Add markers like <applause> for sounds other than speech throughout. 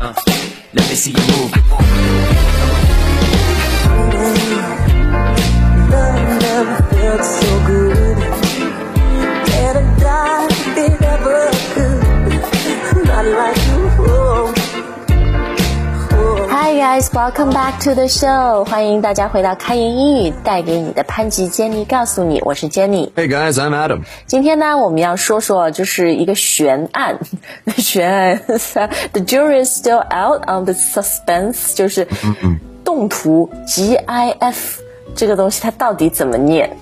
Uh, let me see you move. Never felt so guys, welcome back to the show. 欢迎大家回到开言英语，带给你的潘吉 Jenny 告诉你，我是 Jenny。 Hey guys, I'm Adam. 今天呢，我们要说说就是一个悬案，悬案，The jury <laughs> <laughs> is still out on the suspense，就是动图 GIF 这个东西它到底怎么念？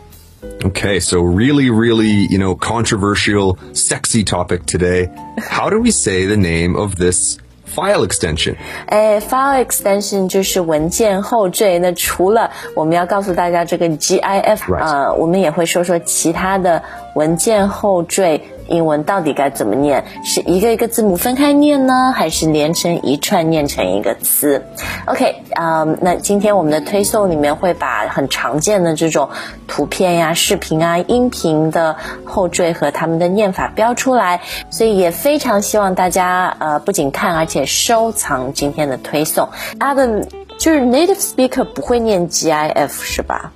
Okay, so really, really, you know, controversial, sexy topic today. How do we say the name of this file extension? 哎，file extension 就是文件后缀。那除了我们要告诉大家这个 GIF，Right. 呃，我们也会说说其他的文件后缀英文到底该怎么念，是一个一个字母分开念呢，还是连成一串念成一个词？OK，啊、那今天我们的推送里面会把很常见的这种图片呀、视频啊、音频的后缀和他们的念法标出来，所以也非常希望大家呃不仅看，而且收藏今天的推送。Adam，就是 native speaker 不会念 GIF 是吧？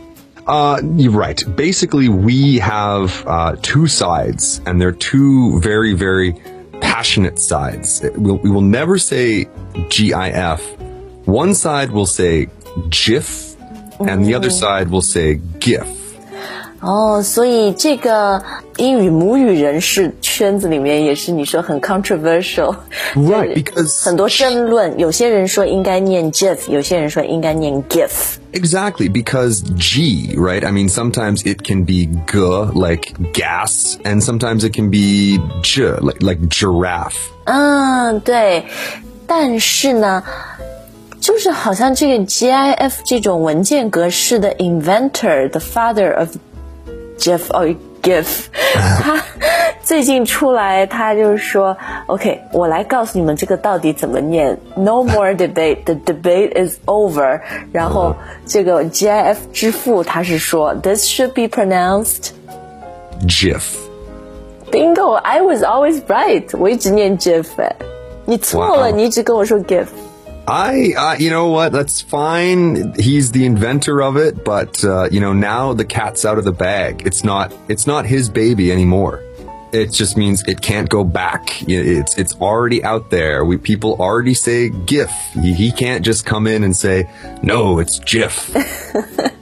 Uh, you're right. Basically, we have uh, two sides, and they're two very, very passionate sides. We'll, we will never say GIF. One side will say GIF, and the other side will say GIF. 哦，所以这个 英语母语人士圈子里面也是你说很 controversial， Right, 就是 because- 很多争论，有些人说应该念 GIF，有些人说应该念 GIF。 Exactly, because G, right? I mean, sometimes it can be g, like gas, and sometimes it can be j, like, like giraffe. 嗯，对，但是呢，就是好像这个 GIF 这种文件格式的 inventor，the father of GIF or GIF，他最近出来，他就是说，OK，我来告诉你们这个到底怎么念，No more debate，the debate is over。然后这个 GIF 之父他是说，This should be pronounced GIF. bingo，I was always right，我一直念 GIF，哎，你错了 Wow 你一直跟我说 GIF。 I, uh, you know what? That's fine. He's the inventor of it, but uh, you know now the cat's out of the bag. It's not. It's not his baby anymore. It just means it can't go back. It's it's already out there. We people already say GIF. He, he can't just come in and say no. It's GIF. <laughs>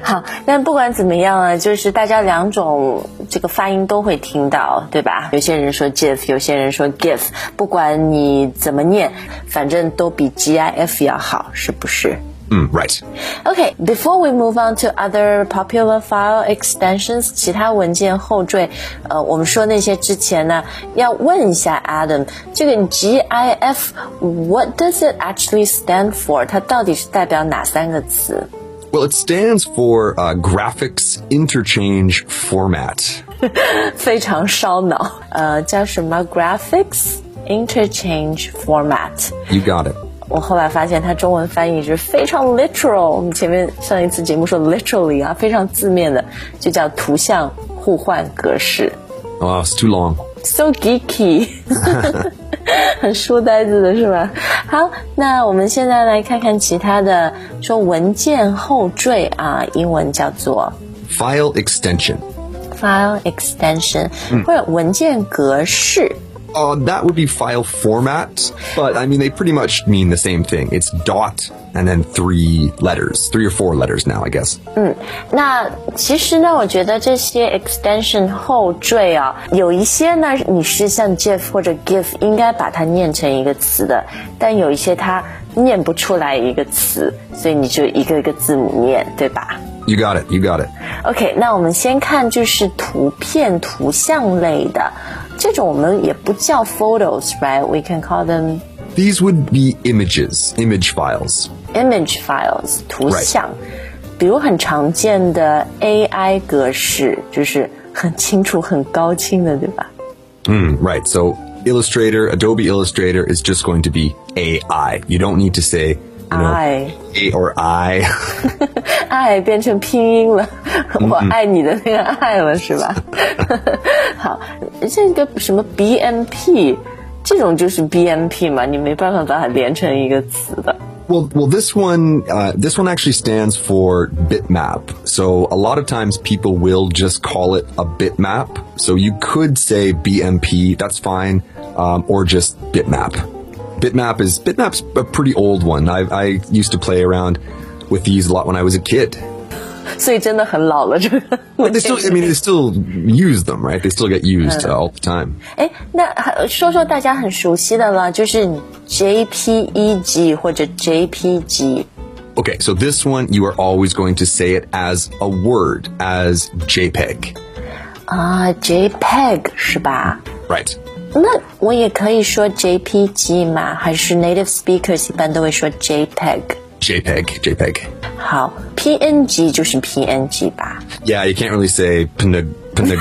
好，但不管怎么样啊，就是大家两种这个发音都会听到，对吧？有些人说 GIF，有些人说 GIF，不管你怎么念，反正都比 GIF 要好，是不是？Mm, right. Okay, before we move on to other popular file extensions，其他文件后缀，呃，我们说那些之前呢，要问一下 Adam，这个 GIF，what does it actually stand for？它到底是代表哪三个词？Well, it stands for uh, Graphics Interchange Format. <laughs> 非常烧脑，呃，叫什么 Graphics Interchange Format。 You got it. 我后来发现它中文翻译是非常 literal。我们前面上一次节目说 literally 啊，非常字面的，就叫图像互换格式。 Oh, it's too long. So geeky， <laughs> <laughs> 很书呆子的是吧？好，那我们现在来看看其他的，说文件后缀啊，英文叫做 File extension. file extension，、或者文件格式。Uh, that would be file format, but I mean, they pretty much mean the same thing. It's dot and then three letters, three or four letters now, I guess. 那其实呢，我觉得这些 extension 后缀啊，有一些呢，你是像 GIF 或者 GIF 应该把它念成一个词的，但有一些它念不出来一个词，所以你就一个一个字母念，对吧 You got it. You got it. ？OK，那我们先看就是图片、图像类的， 这种我们也不叫 photos，right？We can call them These would be images, image files. image files 图 Right. 像，比如很常见的 AI 格式，就是很清楚、很高清的，对吧？ Mm, right. So Illustrator, Adobe Illustrator is just going to be AI. You don't need to say you know, I A or I. 爱<laughs> <laughs> 变<laughs> 成拼音了，我爱你的那个爱了，是吧？好， 这个什么 BMP 这种就是 BMP 嘛，你没办法把它连成一个词的。 Well, well, this one, uh, this one actually stands for bitmap. So a lot of times people will just call it a bitmap. So you could say BMP, that's fine, um, or just bitmap. Bitmap is bitmap's a pretty old one. I, I used to play around with these a lot when I was a kid. 所以真的很老了，这个。 But they still, I mean, they still use them, right? They still get used uh, all the time. 哎，那还说说大家很熟悉的了，就是 JPEG 或者 JPG。 Okay, so this one you are always going to say it as a word, as JPEG, 啊，JPEG 是吧？ right? 那我也可以说 JPG 吗？还是 native speakers 一般都会说 JPEG？ JPEG, JPEG. 好，PNG 就是 PNG 吧？ Yeah, you can't really say pnig, pnig.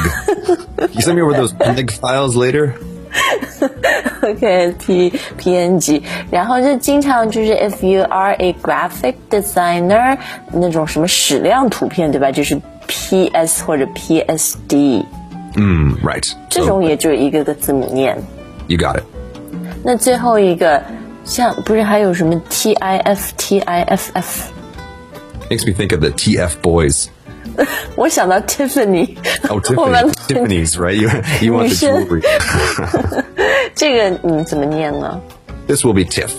<laughs> you send me over those pnig files later? <laughs> OK，P PNG，然后就经常就是 if you are a graphic designer 那种什么矢量图片对吧？就是 PS 或者 PSD， Mm, right. 这 So 种也就一个个字母念。 you got it. 那最后一个 像不是还有什么 TIF TIFF？ Makes me think of the TF boys. <laughs> 我想到 Tiffany， <laughs> Oh, 我们 Tiffany. Tiffany's, right? You, you want the Michelle. jewelry. 这个嗯怎么念呢？ this <laughs> will be TIFF.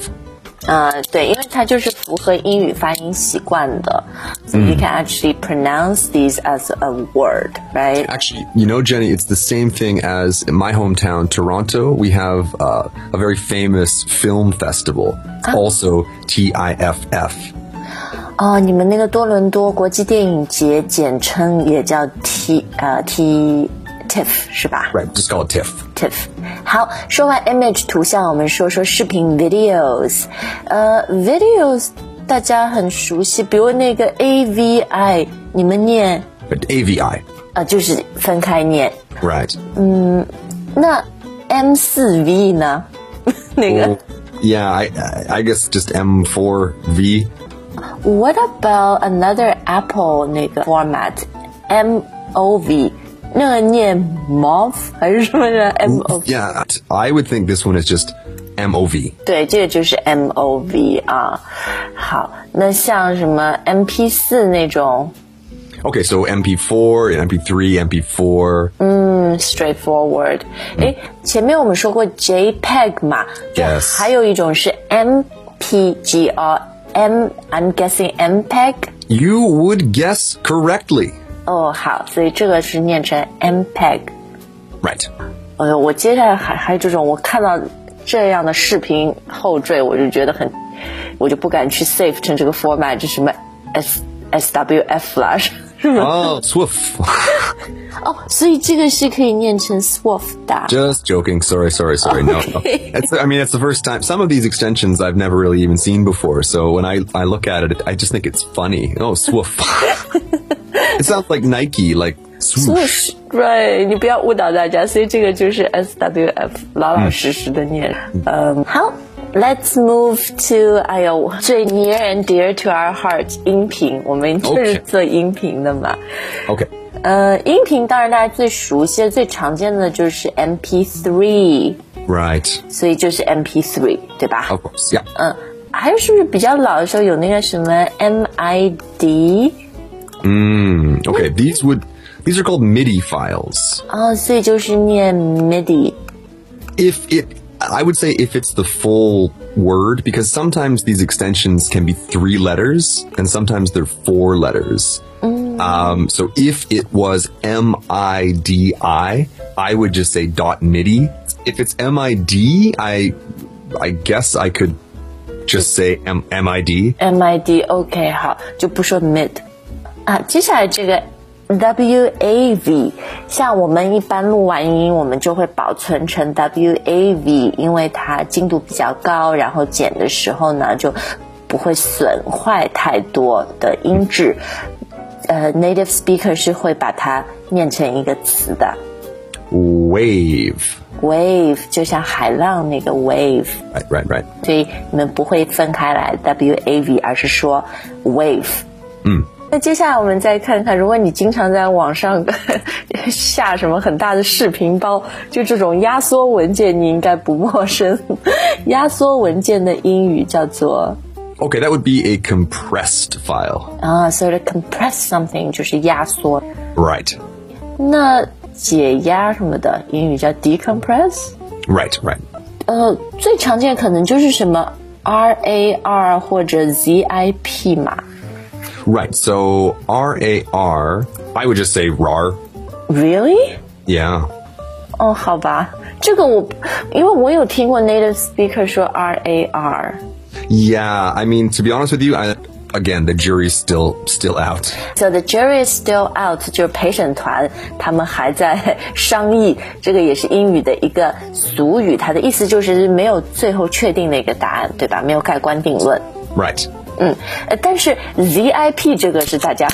呃，对，因为它就是符合英语发音习惯的，so you can actually pronounce these as a word, right? Actually, you know, Jenny, it's the same thing as in my hometown, Toronto. We have uh, a very famous film festival, also TIFF. 哦，你们那个多伦多国际电影节简称也叫 T 呃 T TIFF 是吧 Right, just call it TIFF. TIFF。好，说完 image 图像，我们说说视频 videos。呃，videos 大家很熟悉，比如那个 AVI，你们念 But AVI. 呃就是分开念。 Right. 那 M 四 V 呢？那个 Well, yeah, <laughs> I, I I guess just M4V. What about another Apple 那个 format M O V？ 那个<laughs> 念 mov 还是什么的 M O？ Yeah, I would think this one is just MOV. 对，这个就是 M O V 啊。好，那像什么 M P 四那种， Okay, so MP4 and MP3, MP4. 嗯，straightforward。诶，前面我们说过 JPEG 嘛，就 Yes 还有一种是 M P G 哦，M I'm guessing MPEG。 You would guess correctly. 哦，好，所以这个是念成 MPEG。 Right. 哎呦，我接下来还还有这种，我看到这样的视频后缀，我就觉得很，我就不敢去 save 成这个 format，就什么 S S W F 啦，是吗？ Oh, Swift. 哦，所以这个是可以念成 <laughs> SWOF 的。 Just joking. Sorry, sorry, sorry. No, no. <laughs> It's, I mean, it's the first time. Some of these extensions I've never really even seen before. So when I, I look at it, I just think it's funny. Oh, Swoof. <laughs> it sounds like Nike, like swoosh. Right，你不要误导大家，所以这个就是 S W F，老老实实的念。嗯，好，Let's move to 哎呦最 near and dear to our heart 音频，我们就是 Okay 做音频的嘛。 Okay. 呃，音频当然大家最熟悉的、最常见的就是 MP3， Right. 所以就是 MP3，对吧？ Of course. Yeah. 嗯，还有是不是比较老的时候有那个什么 MID？ Mm, okay. These would, these are called MIDI files. 哦，所以就是念 MIDI。 if it I would say if it's the full word because sometimes these extensions can be three letters and sometimes they're four letters. Um, so if it was M I D I, I would just say dot MIDI. If it's M I D, I I guess I could just say M M I D. MID OK 好，就不说 mid 啊。接下来这个 WAV，像我们一般录完音，我们就会保存成 WAV，因为它精度比较高，然后剪的时候呢就不会损坏太多的音质。呃，native speaker 是会把它念成一个词的 Wave.，wave 就像海浪那个 wave。Right, right, right. 所以你们不会分开来 W A V，而是说 wave。嗯那接下来我们再看看，如果你经常在网上下什么很大的视频包，就这种压缩文件，你应该不陌生。压缩文件的英语叫做 Okay, that would be a compressed file. 啊，so to compress something 就是压缩。Right. 那解压什么的英语叫 decompress。Right, right. 呃，最常见可能就是什么 RAR 或者 ZIP 嘛。Right. So R A R, I would just say RAR. Really？ Yeah. 哦，好吧，这个我因为我有听过 native speaker 说 RAR。 Yeah, I mean, to be honest with you, I, again, the jury's still still out. So the jury is still out，就是陪审团他们还在商议，这个也是英语的一个俗语，它的意思就是没有最后确定的一个答案，对吧？没有盖棺定论。 Right. 嗯，但是这个是大家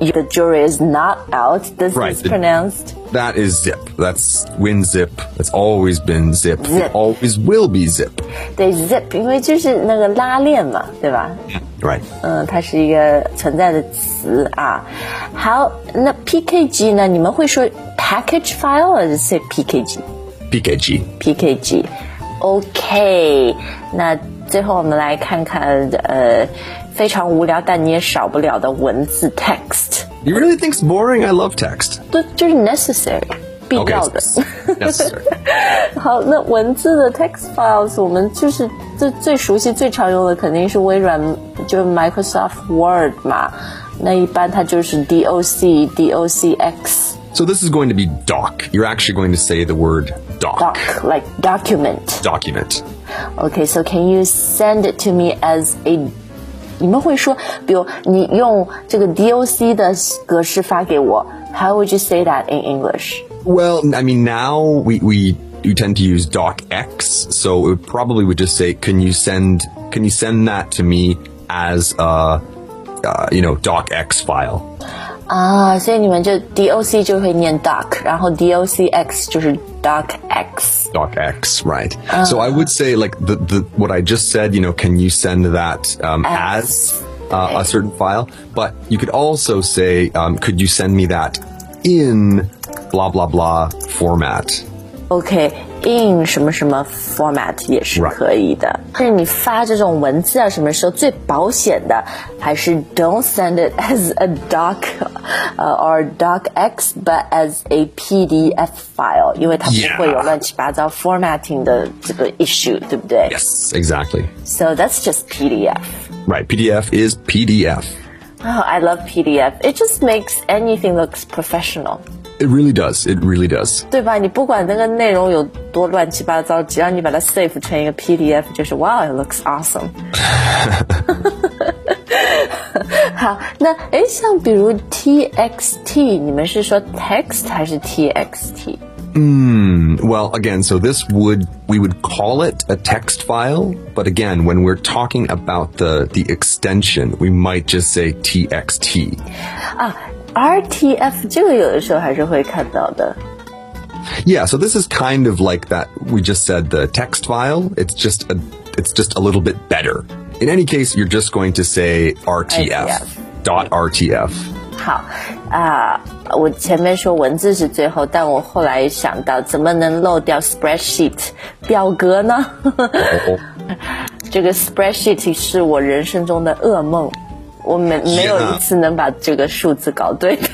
，the <laughs> jury is not out. This right, is pronounced. The, that is zip. That's WinZip. That's always been zip. Zip always will be zip. 对 zip，因为就是那个拉链嘛，对吧？Right. 嗯，它是一个存在的词啊。好，那 PKG 呢？你们会说 package file 还是 say PKG？PKG。PKG。OK，那。最后我们来看看呃非常无聊但你也少不了的文字 text， You really think it's boring? I love text. 对，就是 necessary 必 Okay. 要的。 Necessary. 好，那文字的 <laughs> text files 我们就是最最熟悉、最常用的肯定是微软，就是 Microsoft Word 嘛。那一般它就是 DOC、DOCX、 So this is going to be doc. You're actually going to say the word doc. doc like document。 Document. Okay, so can you send it to me as a 你们会说，比如你用这个 DOC 的格式发给我，How would you say that in English? Well, I mean, now we, we, we tend to use docx, so it would probably would just say, can you send, can you send that to me as a, uh, you know, docx file? 啊，所以你们就 DOC 就会念 doc，然后 DOCX 就是 docx。 docx, right? So I would say like the, the, what I just said, you know, can you send that, um, As. as, uh, a certain file? But you could also say, um, could you send me that in blah, blah, blah format? OK，in、什么什么 format 也是 Right. 可以的。但是你发这种文字啊，什么时候最保险的？还是 don't send it as a doc，呃、or docx but as a PDF file，因为它不 Yeah. 会有乱七八糟 formatting 的这个 issue，对不对 Yes, exactly. So that's just PDF. Right. PDF is PDF. Oh, I love PDF. It just makes anything looks professional. It really does. It really does. 对吧？你不管那个内容有多乱七八糟，只要你把它 save 成一个 PDF，就是哇，it looks awesome。<laughs> 好，那诶，像比如 TXT，你们是说 text 还是 TXT？ Well, again, so this would we would call it a text file, but again, when we're talking about the the extension, we might just say txt. 啊 ，RTF 这个有的时候还是会看到的。 Yeah, so this is kind of like that we just said the text file. It's just a it's just a little bit better. In any case, you're just going to say RTF. RTF. Dot RTF. 好啊、我前面说文字是最后，但我后来想到，怎么能漏掉 spreadsheet 表格呢？<laughs> 这个 spreadsheet 是我人生中的噩梦。 我没没有一次能把这个数字搞对的。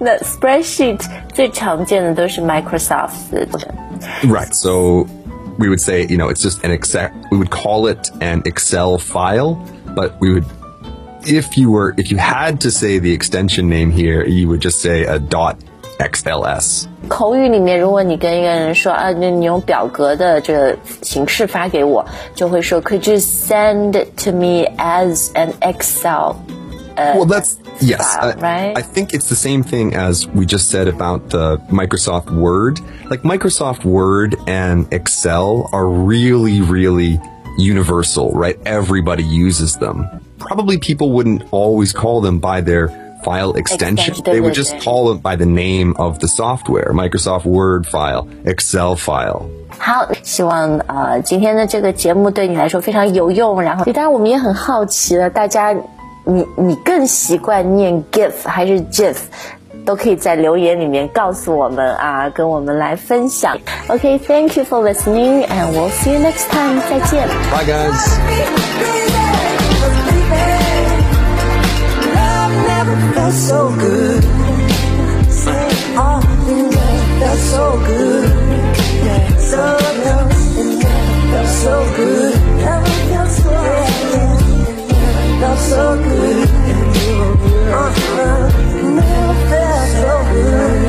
那 spreadsheet <laughs> 最常见的都是 Microsoft 的。 Right. So we would say, you know, it's just an Excel. We would call it an Excel file, but we would, if you were, if you had to say the extension name here, you would just say a dot XLS. 口语里面，如果你跟一个人说啊，那你用表格的这个形式发给我，就会说 Could you send it to me as an Excel？ well, that's yes. file, I, right? I think it's the same thing as we just said about the Microsoft Word. Like Microsoft Word and Excel are really, really universal, right? Everybody uses them. Probably people wouldn't always call them by their file extension. Extension, They would yeah, just yeah. call them by the name of the software. Microsoft Word file, Excel file. 好，希望呃今天的这个节目对你来说非常有用。然后，当然我们也很好奇了，大家 你你更习惯念 gif 还是 gif？都可以在留言里面告诉我们啊，跟我们来分享。OK，thank、you for listening and we'll see you next time。再见。 Bye, guys. so good. All in love so good. So love in love so good. Love felt so good. That's so good. Uh-huh. Never felt so good.